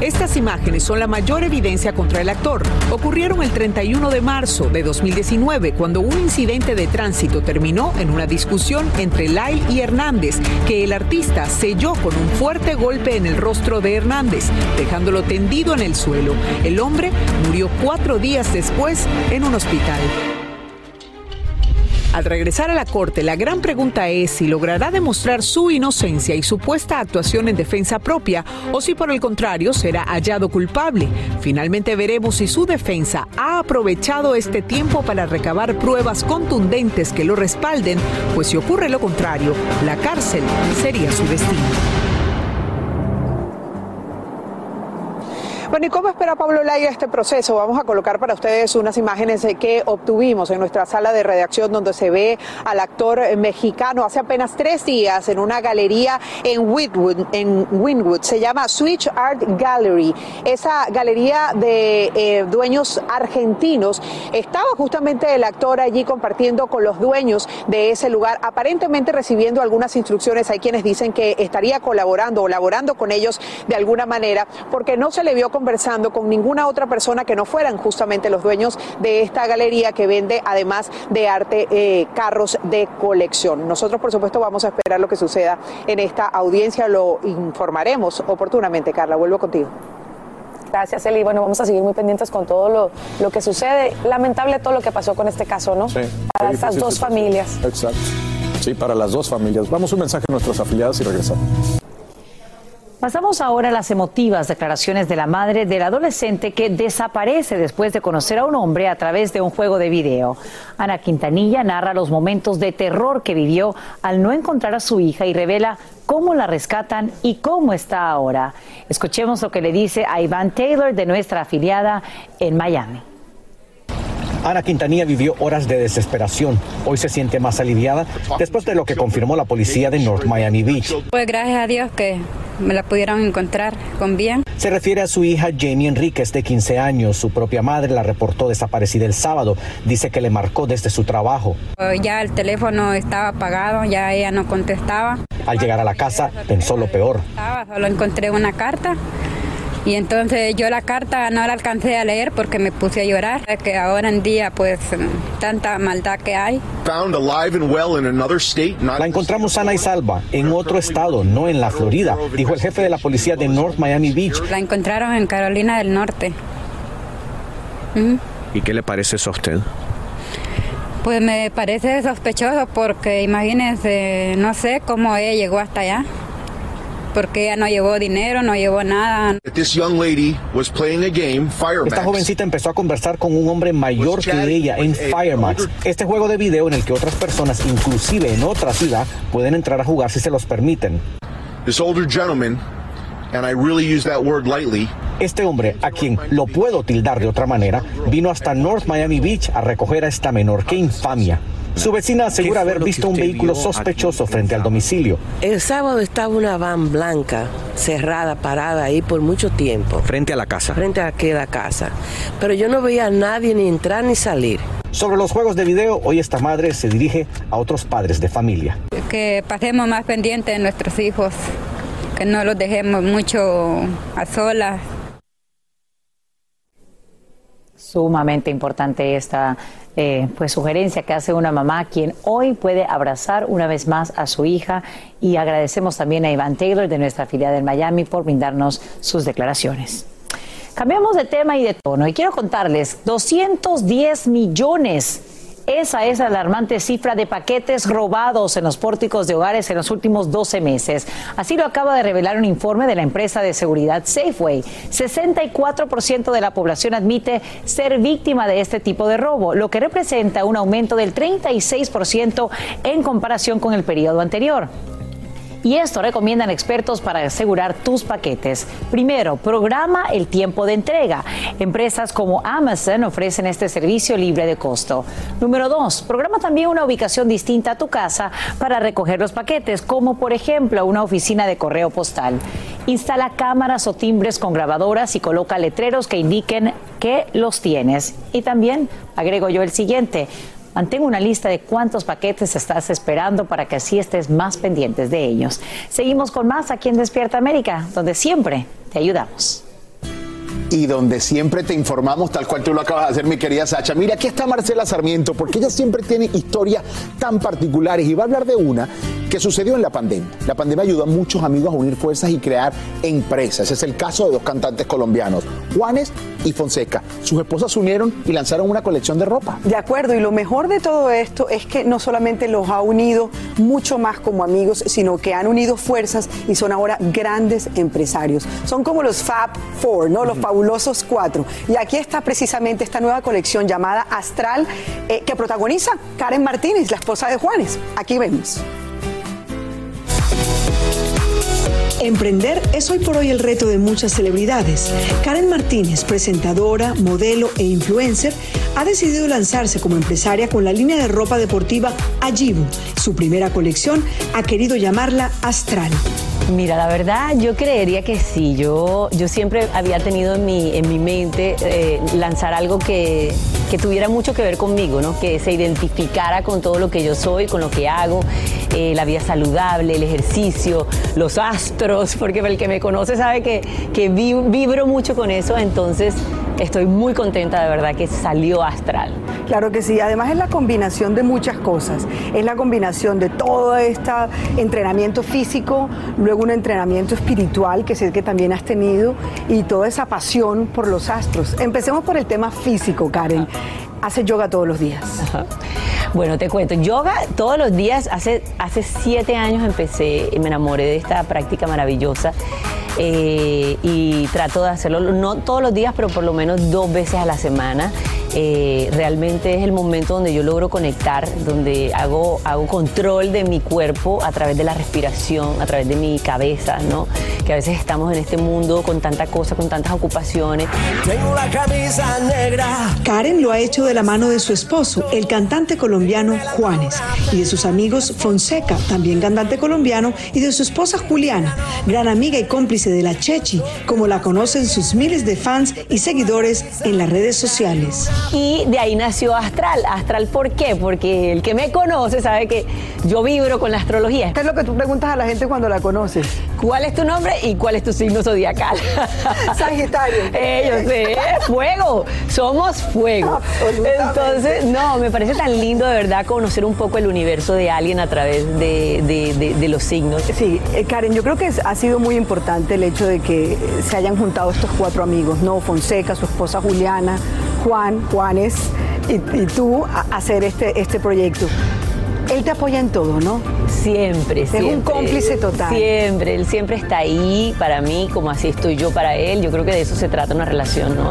Estas imágenes son la mayor evidencia contra el actor. Ocurrieron el 31 de marzo de 2019, cuando un incidente de tránsito terminó en una discusión entre Lyle y Hernández, que el artista selló con un fuerte golpe en el rostro de Hernández, dejándolo tendido en el suelo. El hombre murió cuatro días después en un hospital. Al regresar a la corte, la gran pregunta es si logrará demostrar su inocencia y supuesta actuación en defensa propia o si por el contrario será hallado culpable. Finalmente veremos si su defensa ha aprovechado este tiempo para recabar pruebas contundentes que lo respalden, pues si ocurre lo contrario, la cárcel sería su destino. Bueno, ¿y cómo espera Pablo Laya este proceso? Vamos a colocar para ustedes unas imágenes que obtuvimos en nuestra sala de redacción donde se ve al actor mexicano hace apenas tres días en una galería en Winwood, en Winwood. Se llama Switch Art Gallery. Esa galería de eh, dueños argentinos. Estaba justamente el actor allí compartiendo con los dueños de ese lugar, aparentemente recibiendo algunas instrucciones. Hay quienes dicen que estaría colaborando o laborando con ellos de alguna manera porque no se le vio conversando con ninguna otra persona que no fueran justamente los dueños de esta galería que vende además de arte eh, carros de colección. Nosotros por supuesto vamos a esperar lo que suceda en esta audiencia, lo informaremos oportunamente. Carla, vuelvo contigo. Gracias, Eli. Bueno, vamos a seguir muy pendientes con todo lo, lo, que sucede. Lamentable todo lo que pasó con este caso, ¿no? Sí. Para estas dos familias. Exacto. Sí, para las dos familias. Vamos un mensaje a nuestros afiliados y regresamos. Pasamos ahora a las emotivas declaraciones de la madre del adolescente que desaparece después de conocer a un hombre a través de un juego de video. Ana Quintanilla narra los momentos de terror que vivió al no encontrar a su hija y revela cómo la rescatan y cómo está ahora. Escuchemos lo que le dice a Iván Taylor de nuestra afiliada en Miami. Ana Quintanilla vivió horas de desesperación. Hoy se siente más aliviada después de lo que confirmó la policía de North Miami Beach. Pues gracias a Dios que me la pudieron encontrar con bien. Se refiere a su hija Jamie Enríquez, de 15 años. Su propia madre la reportó desaparecida el sábado. Dice que le marcó desde su trabajo. Ya el teléfono estaba apagado, ya ella no contestaba. Al llegar a la casa pensó lo peor. Solo encontré una carta y entonces yo la carta no la alcancé a leer porque me puse a llorar, que ahora en día pues tanta maldad que hay. La encontramos sana y salva en otro estado, no en la Florida, dijo el jefe de la policía de North Miami Beach. La encontraron en Carolina del Norte. ¿Y qué le parece eso a usted? Pues me parece sospechoso porque imagínense, no sé cómo ella llegó hasta allá porque ella no llevó dinero, no llevó nada. Esta jovencita empezó a conversar con un hombre mayor que ella en Firemax, este juego de video en el que otras personas, inclusive en otra ciudad, pueden entrar a jugar si se los permiten. Este hombre, a quien lo puedo tildar de otra manera, vino hasta North Miami Beach a recoger a esta menor. ¡Qué infamia! Su vecina asegura haber visto un vehículo sospechoso frente al domicilio. El sábado estaba una van blanca cerrada, parada ahí por mucho tiempo. Frente a la casa. Frente a aquella casa. Pero yo no veía a nadie ni entrar ni salir. Sobre los juegos de video, hoy esta madre se dirige a otros padres de familia. Que pasemos más pendientes de nuestros hijos, que no los dejemos mucho a solas. Sumamente importante esta eh, pues sugerencia que hace una mamá quien hoy puede abrazar una vez más a su hija y agradecemos también a Iván Taylor de nuestra filial en Miami por brindarnos sus declaraciones. Cambiamos de tema y de tono y quiero contarles 210 millones esa es la alarmante cifra de paquetes robados en los pórticos de hogares en los últimos 12 meses. Así lo acaba de revelar un informe de la empresa de seguridad Safeway. 64% de la población admite ser víctima de este tipo de robo, lo que representa un aumento del 36% en comparación con el periodo anterior. Y esto recomiendan expertos para asegurar tus paquetes. Primero, programa el tiempo de entrega. Empresas como Amazon ofrecen este servicio libre de costo. Número dos, programa también una ubicación distinta a tu casa para recoger los paquetes, como por ejemplo una oficina de correo postal. Instala cámaras o timbres con grabadoras y coloca letreros que indiquen que los tienes. Y también agrego yo el siguiente Mantengo una lista de cuántos paquetes estás esperando para que así estés más pendientes de ellos. Seguimos con más aquí en Despierta América, donde siempre te ayudamos y donde siempre te informamos tal cual tú lo acabas de hacer, mi querida Sacha. Mira, aquí está Marcela Sarmiento, porque ella siempre tiene historias tan particulares y va a hablar de una que sucedió en la pandemia. La pandemia ayudó a muchos amigos a unir fuerzas y crear empresas. Ese es el caso de dos cantantes colombianos, Juanes y Fonseca. Sus esposas se unieron y lanzaron una colección de ropa. De acuerdo, y lo mejor de todo esto es que no solamente los ha unido mucho más como amigos, sino que han unido fuerzas y son ahora grandes empresarios. Son como los Fab Four, ¿no? Los fabulosos cuatro. Y aquí está precisamente esta nueva colección llamada Astral, eh, que protagoniza Karen Martínez, la esposa de Juanes. Aquí vemos. Emprender es hoy por hoy el reto de muchas celebridades. Karen Martínez, presentadora, modelo e influencer, ha decidido lanzarse como empresaria con la línea de ropa deportiva Ajibu. Su primera colección ha querido llamarla Astral. Mira, la verdad, yo creería que sí. Yo, yo siempre había tenido en mi, en mi mente eh, lanzar algo que, que, tuviera mucho que ver conmigo, ¿no? Que se identificara con todo lo que yo soy, con lo que hago, eh, la vida saludable, el ejercicio, los astros, porque el que me conoce sabe que, que vibro mucho con eso. Entonces, estoy muy contenta de verdad que salió astral. Claro que sí, además es la combinación de muchas cosas, es la combinación de todo este entrenamiento físico, luego un entrenamiento espiritual que sé que también has tenido y toda esa pasión por los astros. Empecemos por el tema físico, Karen. Hace yoga todos los días. Bueno, te cuento, yoga todos los días, hace, hace siete años empecé, y me enamoré de esta práctica maravillosa eh, y trato de hacerlo, no todos los días, pero por lo menos dos veces a la semana. Eh, realmente es el momento donde yo logro conectar, donde hago, hago control de mi cuerpo a través de la respiración, a través de mi cabeza, ¿no? Que a veces estamos en este mundo con tanta cosa, con tantas ocupaciones. Tengo la camisa negra. Karen lo ha hecho de la mano de su esposo, el cantante colombiano Juanes, y de sus amigos Fonseca, también cantante colombiano, y de su esposa Juliana, gran amiga y cómplice de la Chechi, como la conocen sus miles de fans y seguidores en las redes sociales. Y de ahí nació Astral. Astral, ¿por qué? Porque el que me conoce sabe que yo vibro con la astrología. ¿Qué es lo que tú preguntas a la gente cuando la conoces? ¿Cuál es tu nombre y cuál es tu signo zodiacal? Sagitario. Ellos, sé, fuego. Somos fuego. Entonces, no, me parece tan lindo de verdad conocer un poco el universo de alguien a través de, los signos. Sí, eh, Karen, yo creo que ha sido muy importante el hecho de que se hayan juntado estos cuatro amigos, ¿no? Fonseca, su esposa Juliana, Juan, Juanes y, tú a hacer este, este proyecto. él te apoya en todo, ¿no? Siempre, siempre. Es un cómplice total. Siempre, él siempre está ahí para mí, como así estoy yo para él. Yo creo que de eso se trata una relación, ¿no?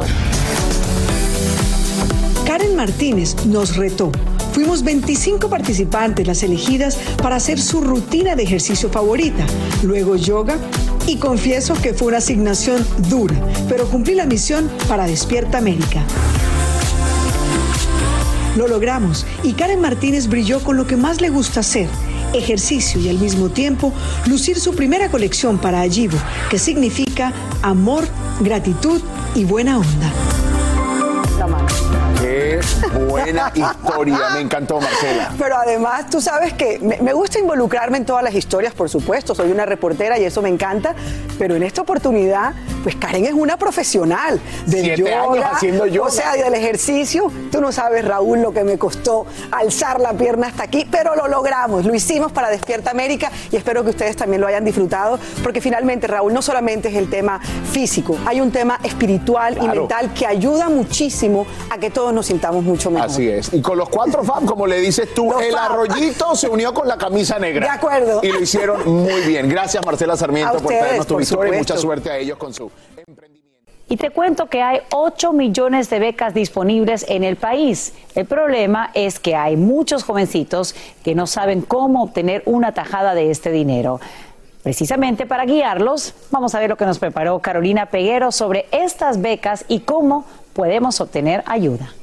Karen Martínez nos retó. Fuimos 25 participantes las elegidas para hacer su rutina de ejercicio favorita, luego yoga y confieso que fue una asignación dura, pero cumplí la misión para Despierta América. Lo logramos y Karen Martínez brilló con lo que más le gusta hacer, ejercicio y al mismo tiempo lucir su primera colección para Ayivo, que significa amor, gratitud y buena onda. Buena historia, me encantó Marcela. Pero además tú sabes que me, me, gusta involucrarme en todas las historias, por supuesto, soy una reportera y eso me encanta, pero en esta oportunidad, pues Karen es una profesional del Siete yoga, años haciendo yoga. o sea, del ejercicio. Tú no sabes, Raúl, lo que me costó alzar la pierna hasta aquí, pero lo logramos, lo hicimos para Despierta América y espero que ustedes también lo hayan disfrutado, porque finalmente, Raúl, no solamente es el tema físico, hay un tema espiritual y Claro. mental que ayuda muchísimo a que todos nos sintamos mucho mejor. Así es. Y con los cuatro FAB, como le dices tú, Los el FAB. arroyito se unió con la camisa negra. De acuerdo. Y lo hicieron muy bien. Gracias, Marcela Sarmiento, por traernos tu por victoria y mucha suerte a ellos con su Y te cuento que hay 8 millones de becas disponibles en el país. El problema es que hay muchos jovencitos que no saben cómo obtener una tajada de este dinero. Precisamente para guiarlos, vamos a ver lo que nos preparó Carolina Peguero sobre estas becas y cómo podemos obtener ayuda.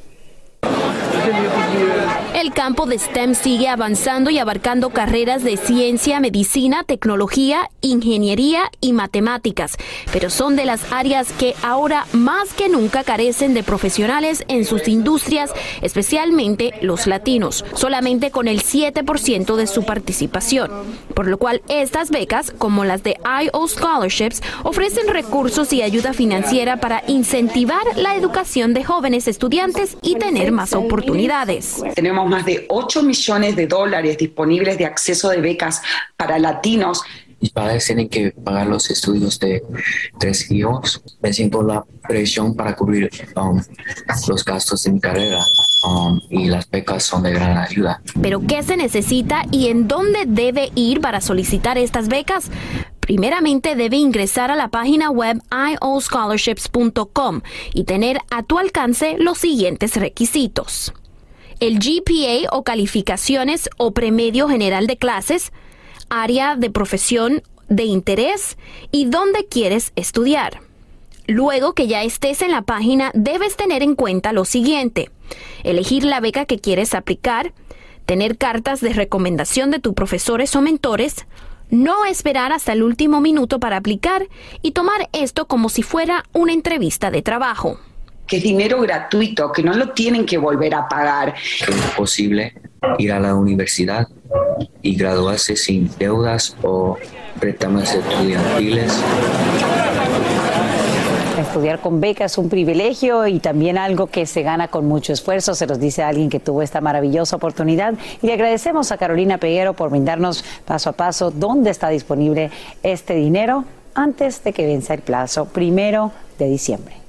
El campo de STEM sigue avanzando y abarcando carreras de ciencia, medicina, tecnología, ingeniería y matemáticas, pero son de las áreas que ahora más que nunca carecen de profesionales en sus industrias, especialmente los latinos, solamente con el 7% de su participación. Por lo cual estas becas, como las de IO Scholarships, ofrecen recursos y ayuda financiera para incentivar la educación de jóvenes estudiantes y tener más oportunidades. Tenemos más de 8 millones de dólares disponibles de acceso de becas para latinos. Mis padres tienen que pagar los estudios de tres hijos. Me siento la presión para cubrir um, los gastos de mi carrera um, y las becas son de gran ayuda. Pero ¿qué se necesita y en dónde debe ir para solicitar estas becas? Primeramente debe ingresar a la página web ioscholarships.com y tener a tu alcance los siguientes requisitos. El GPA o calificaciones o premedio general de clases, área de profesión de interés y dónde quieres estudiar. Luego que ya estés en la página, debes tener en cuenta lo siguiente. Elegir la beca que quieres aplicar, tener cartas de recomendación de tus profesores o mentores, no esperar hasta el último minuto para aplicar y tomar esto como si fuera una entrevista de trabajo. Que es dinero gratuito, que no lo tienen que volver a pagar. Es posible ir a la universidad y graduarse sin deudas o préstamos estudiantiles. Estudiar con beca es un privilegio y también algo que se gana con mucho esfuerzo, se los dice alguien que tuvo esta maravillosa oportunidad. Y le agradecemos a Carolina Peguero por brindarnos paso a paso dónde está disponible este dinero antes de que venza el plazo, primero de diciembre.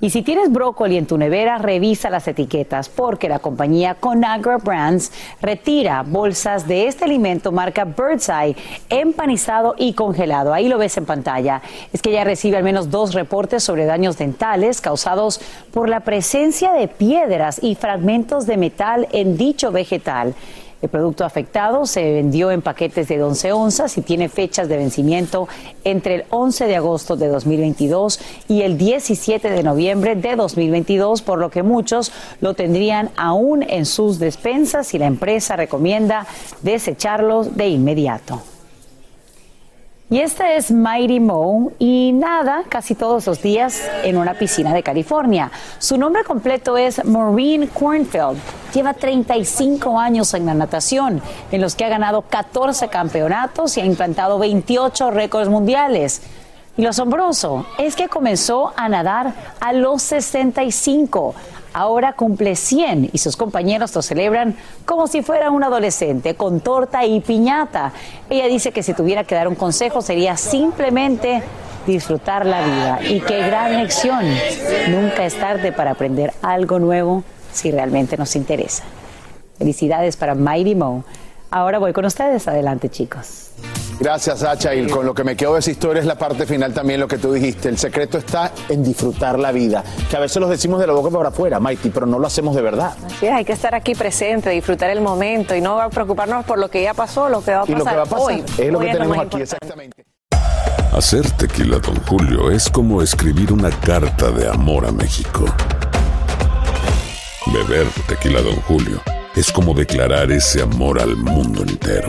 Y si tienes brócoli en tu nevera, revisa las etiquetas porque la compañía Conagra Brands retira bolsas de este alimento marca Birdseye empanizado y congelado. Ahí lo ves en pantalla. Es que ya recibe al menos dos reportes sobre daños dentales causados por la presencia de piedras y fragmentos de metal en dicho vegetal. El producto afectado se vendió en paquetes de 11 onzas y tiene fechas de vencimiento entre el 11 de agosto de 2022 y el 17 de noviembre de 2022, por lo que muchos lo tendrían aún en sus despensas y la empresa recomienda desecharlos de inmediato. Y este es Mighty Mo y nada casi todos los días en una piscina de California. Su nombre completo es Maureen Cornfield. Lleva 35 años en la natación, en los que ha ganado 14 campeonatos y ha implantado 28 récords mundiales. Y lo asombroso es que comenzó a nadar a los 65. Ahora cumple 100 y sus compañeros lo celebran como si fuera un adolescente, con torta y piñata. Ella dice que si tuviera que dar un consejo sería simplemente disfrutar la vida. Y qué gran lección. Nunca es tarde para aprender algo nuevo si realmente nos interesa. Felicidades para Mighty Mo. Ahora voy con ustedes. Adelante, chicos. Gracias, Sacha. Y con lo que me quedo de esa historia es la parte final también, lo que tú dijiste. El secreto está en disfrutar la vida. Que a veces los decimos de la boca para afuera, Mighty, pero no lo hacemos de verdad. Así es, hay que estar aquí presente, disfrutar el momento y no preocuparnos por lo que ya pasó, lo que va a pasar, y lo que va a pasar hoy. Es lo Hoy que tenemos aquí, importante. exactamente. Hacer tequila, Don Julio, es como escribir una carta de amor a México. Beber tequila, Don Julio, es como declarar ese amor al mundo entero.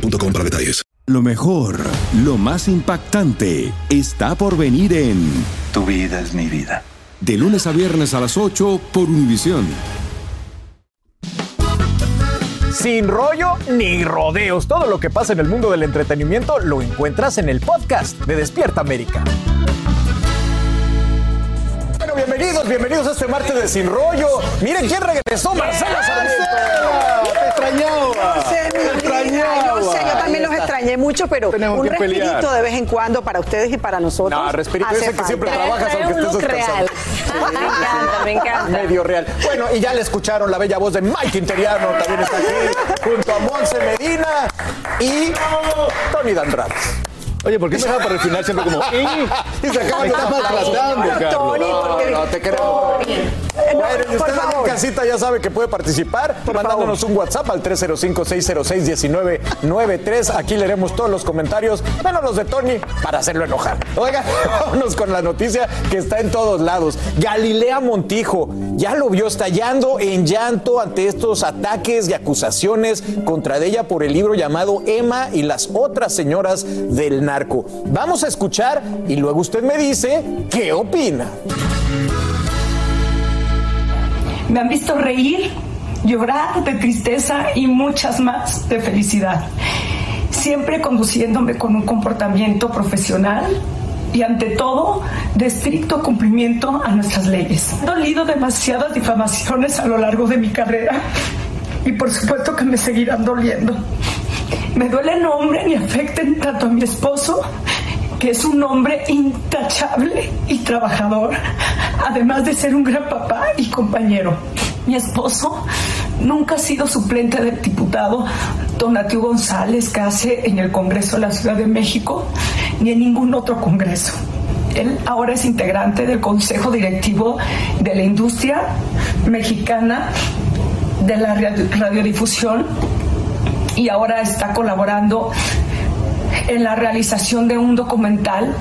boostmobile.com para detalles. Lo mejor, lo más impactante, está por venir en Tu vida es mi vida. De lunes a viernes a las 8 por Univisión. Sin rollo ni rodeos. Todo lo que pasa en el mundo del entretenimiento lo encuentras en el podcast de Despierta América. Bueno, bienvenidos, bienvenidos a este martes de Sin Rollo. Miren quién regresó, Marcela Sarmiento. Extrañaba. Yo sé, mi extrañaba. yo sé, yo también los extrañé mucho, pero Tenemos un pelear. respirito de vez en cuando para ustedes y para nosotros. No, respirito ese que siempre trabajas aunque estés real. Me encanta, me encanta. Medio real. Bueno, y ya le escucharon la bella voz de Mike Interiano, también está aquí, junto a Monse Medina y Tony Dandrades. Oye, ¿por qué me deja para el final siempre como... y se acaba de estar maltratando, Carlos. Tony, porque- No, te queremos. Bueno, y por usted en casita ya sabe que puede participar mandándonos un WhatsApp al 305-606-1993. Aquí leeremos todos los comentarios, menos los de Tony, para hacerlo enojar. Oiga, vámonos con la noticia que está en todos lados. Galilea Montijo ya lo vio estallando en llanto ante estos ataques y acusaciones contra ella por el libro llamado Emma y las otras señoras del narco. Vamos a escuchar y luego usted me dice qué opina. Me han visto reír, llorar de tristeza y muchas más de felicidad. Siempre conduciéndome con un comportamiento profesional y ante todo de estricto cumplimiento a nuestras leyes. He dolido demasiadas difamaciones a lo largo de mi carrera y por supuesto que me seguirán doliendo. Me duele nombren y afecten tanto a mi esposo, que es un hombre intachable y trabajador, además de ser un gran papá y compañero. Mi esposo nunca ha sido suplente del diputado Donatiu González Case en el Congreso de la Ciudad de México, ni en ningún otro Congreso. Él ahora es integrante del Consejo Directivo de la Industria Mexicana de la radio- Radiodifusión y ahora está colaborando en la realización de un documental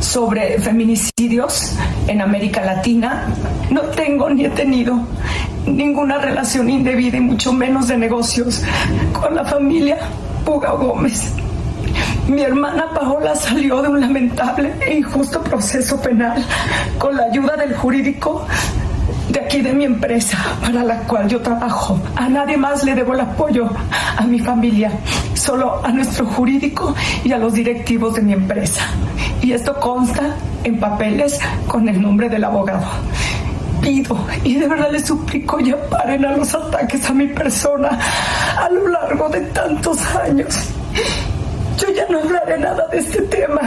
sobre feminicidios en América Latina. No tengo ni he tenido ninguna relación indebida y mucho menos de negocios con la familia Puga Gómez. Mi hermana Paola salió de un lamentable e injusto proceso penal con la ayuda del jurídico de aquí de mi empresa para la cual yo trabajo. A nadie más le debo el apoyo, a mi familia, solo a nuestro jurídico y a los directivos de mi empresa. Y esto consta en papeles con el nombre del abogado. Pido y de verdad les suplico ya paren a los ataques a mi persona a lo largo de tantos años. Yo ya no hablaré nada de este tema,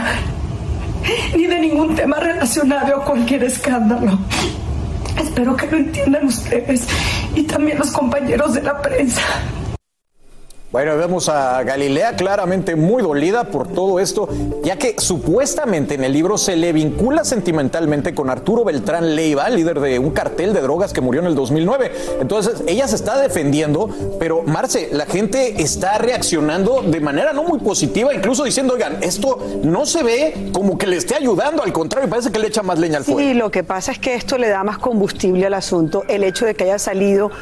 ni de ningún tema relacionado a cualquier escándalo. Espero que lo entiendan ustedes y también los compañeros de la prensa. Bueno, vemos a Galilea claramente muy dolida por todo esto, ya que supuestamente en el libro se le vincula sentimentalmente con Arturo Beltrán Leiva, líder de un cartel de drogas que murió en el 2009. Entonces, ella se está defendiendo, pero Marce, la gente está reaccionando de manera no muy positiva, incluso diciendo, oigan, esto no se ve como que le esté ayudando, al contrario, parece que le echa más leña al fuego. Sí, lo que pasa es que esto le da más combustible al asunto, el hecho de que haya salido.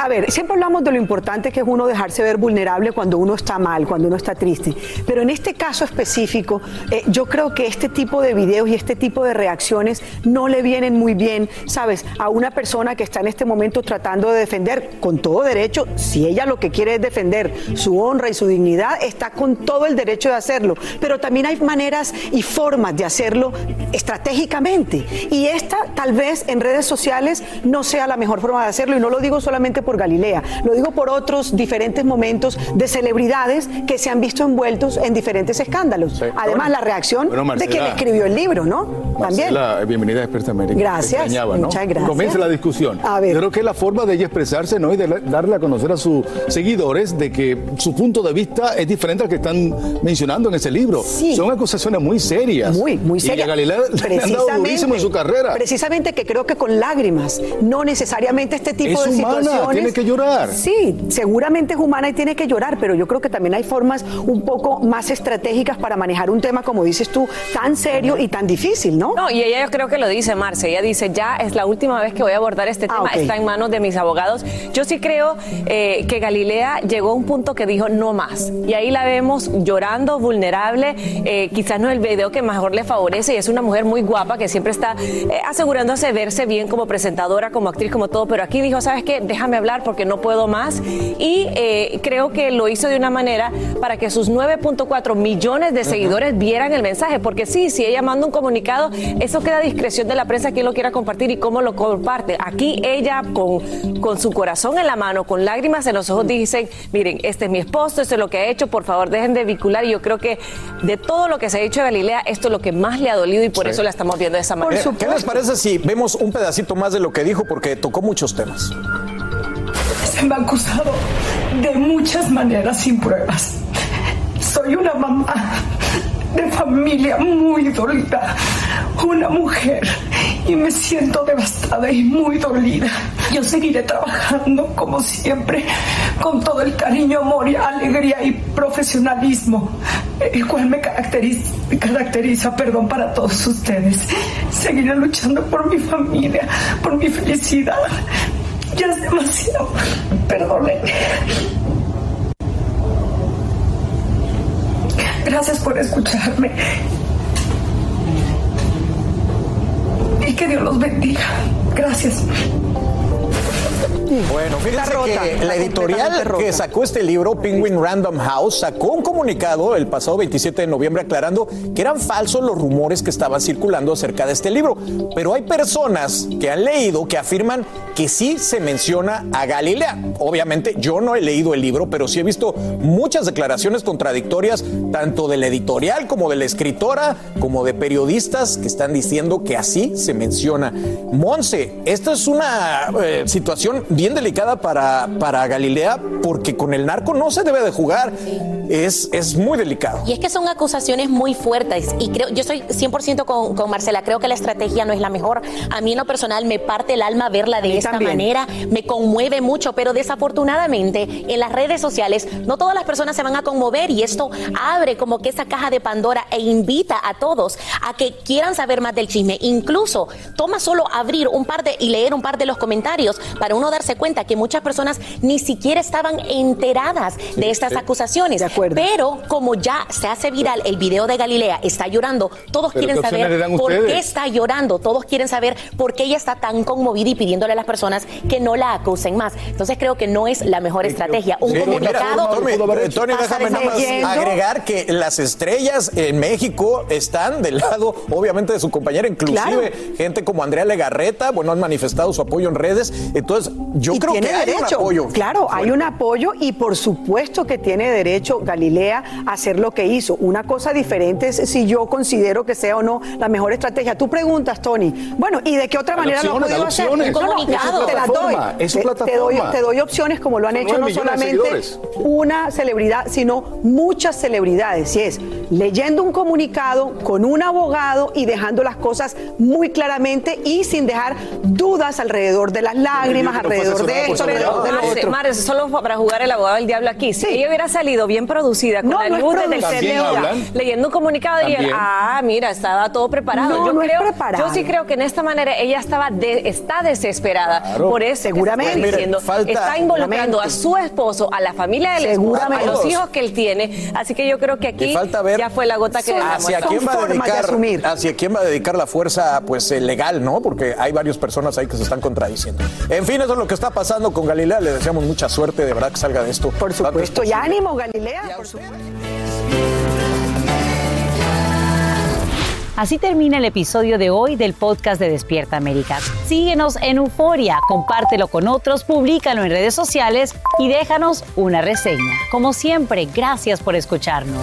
A ver, siempre hablamos de lo importante que es uno dejarse ver vulnerable cuando uno está mal, cuando uno está triste. Pero en este caso específico, eh, yo creo que este tipo de videos y este tipo de reacciones no le vienen muy bien, ¿sabes? A una persona que está en este momento tratando de defender con todo derecho, si ella lo que quiere es defender su honra y su dignidad, está con todo el derecho de hacerlo. Pero también hay maneras y formas de hacerlo estratégicamente. Y esta tal vez en redes sociales no sea la mejor forma de hacerlo. Y no lo digo solamente por Galilea, lo digo por otros diferentes momentos de celebridades que se han visto envueltos en diferentes escándalos. Además, la reacción de quien escribió el libro, ¿no? También. Bienvenida a Experta América. Gracias. Muchas gracias. Comienza la discusión. A ver. Yo creo que es la forma de ella expresarse, ¿no? Y de darle a conocer a sus seguidores de que su punto de vista es diferente al que están mencionando en ese libro. Sí. Son acusaciones muy serias. Muy, muy serias. Y a Galilea le han dado durísimo en su carrera. Precisamente que creo que con lágrimas, no necesariamente este tipo de humana, situaciones. Tiene que llorar. Sí, seguramente es humana y tiene que llorar pero yo creo que también hay formas un poco más estratégicas para manejar un tema, como dices tú, tan serio y tan difícil, ¿no? No, y ella yo creo que lo dice, Marce. Ella dice, ya es la última vez que voy a abordar este ah, tema, está en manos de mis abogados. Yo sí creo eh, que Galilea llegó a un punto que dijo, no más. Y ahí la vemos llorando, vulnerable. Eh, quizás no es el video que mejor le favorece y es una mujer muy guapa que siempre está eh, asegurándose verse bien como presentadora, como actriz, como todo. Pero aquí dijo, ¿sabes qué? Déjame hablar porque no puedo más. Y creo que lo hizo de una manera para que sus 9.4 millones de seguidores vieran el mensaje. Porque sí, si ella manda un comunicado, eso queda a discreción de la prensa quien lo quiera compartir y cómo lo comparte. Aquí ella, con, con su corazón en la mano, con lágrimas en los ojos, dice, miren, este es mi esposo, esto es lo que ha hecho, por favor dejen de vincular. Y yo creo que de todo lo que se ha hecho de Galilea, esto es lo que más le ha dolido y por eso la estamos viendo de esa manera. ¿Qué les parece si vemos un pedacito más de lo que dijo? Porque tocó muchos temas. Se me ha acusado de muchas maneras sin pruebas. Soy una mamá de familia muy dolida, una mujer y me siento devastada y muy dolida. Yo seguiré trabajando como siempre con todo el cariño, amor y alegría y profesionalismo, el cual me caracteriza, perdón, para todos ustedes. Seguiré luchando por mi familia, por mi felicidad. Ya es demasiado. Perdónenme. Gracias por escucharme. Y que Dios los bendiga. Gracias. Bueno, fíjense que la editorial que sacó este libro, Penguin Random House, sacó un comunicado el pasado 27 de noviembre aclarando que eran falsos los rumores que estaban circulando acerca de este libro. Pero hay personas que han leído que afirman que sí se menciona a Galilea. Obviamente yo no he leído el libro, pero sí he visto muchas declaraciones contradictorias, tanto de la editorial como de la escritora, como de periodistas que están diciendo que así se menciona. Monse, esta es una eh, situación bien delicada para, para Galilea porque con el narco no se debe de jugar. Es, es muy delicado. Y es que son acusaciones muy fuertes y creo, yo soy 100% con, con Marcela, creo que la estrategia no es la mejor. A mí en lo personal me parte el alma verla de esta manera, me conmueve mucho, pero desafortunadamente en las redes sociales no todas las personas se van a conmover y esto abre como que esa caja de Pandora e invita a todos a que quieran saber más del chisme. Incluso toma solo abrir un par de y leer un par de los comentarios para uno darse cuenta que muchas personas ni siquiera estaban enteradas de estas acusaciones. Pero como ya se hace viral el video de Galilea, está llorando, todos quieren saber por qué está llorando, todos quieren saber por qué ella está tan conmovida y pidiéndole a las personas que no la acusen más. Entonces creo que no es la mejor estrategia. Un comunicado. Tony, déjame nada más agregar que las estrellas en México están del lado, obviamente, de su compañera, inclusive gente como Andrea Legarreta, bueno, han manifestado su apoyo en redes. Entonces, yo creo que hay un apoyo. Claro, hay un apoyo y por supuesto que tiene derecho Galilea hacer lo que hizo. Una cosa diferente es si yo considero que sea o no la mejor estrategia. Tú preguntas, Tony, bueno, ¿y de qué otra manera lo podido hacer? Comunicado. te las doy. Es te, te, doy, te doy opciones como lo han hecho no solamente una celebridad, sino muchas celebridades. Y es leyendo un comunicado con un abogado y dejando las cosas muy claramente y sin dejar dudas alrededor de las lágrimas, alrededor de esto, alrededor de lo otro. Mar, solo para jugar el abogado del diablo aquí. Si ella hubiera salido bien producida, con la luz del CDU, leyendo un comunicado y ah, mira, estaba todo preparado. yo creo, yo sí creo que en esta manera ella estaba está desesperada. Por eso seguramente diciendo, está involucrando a su esposo, a la familia del esposo, a los hijos que él tiene. Así que yo creo que aquí ya fue la gota que hacia quién va a dedicar hacia quién va a dedicar la fuerza pues eh, legal, ¿no? Porque hay varias personas ahí que se están contradiciendo. En fin, eso es lo que está pasando con Galilea. Le deseamos mucha suerte, de verdad que salga de esto. Por supuesto, y ánimo, Galilea. Así termina el episodio de hoy del podcast de Despierta América. Síguenos en Euforia, compártelo con otros, públicalo en redes sociales y déjanos una reseña. Como siempre, gracias por escucharnos.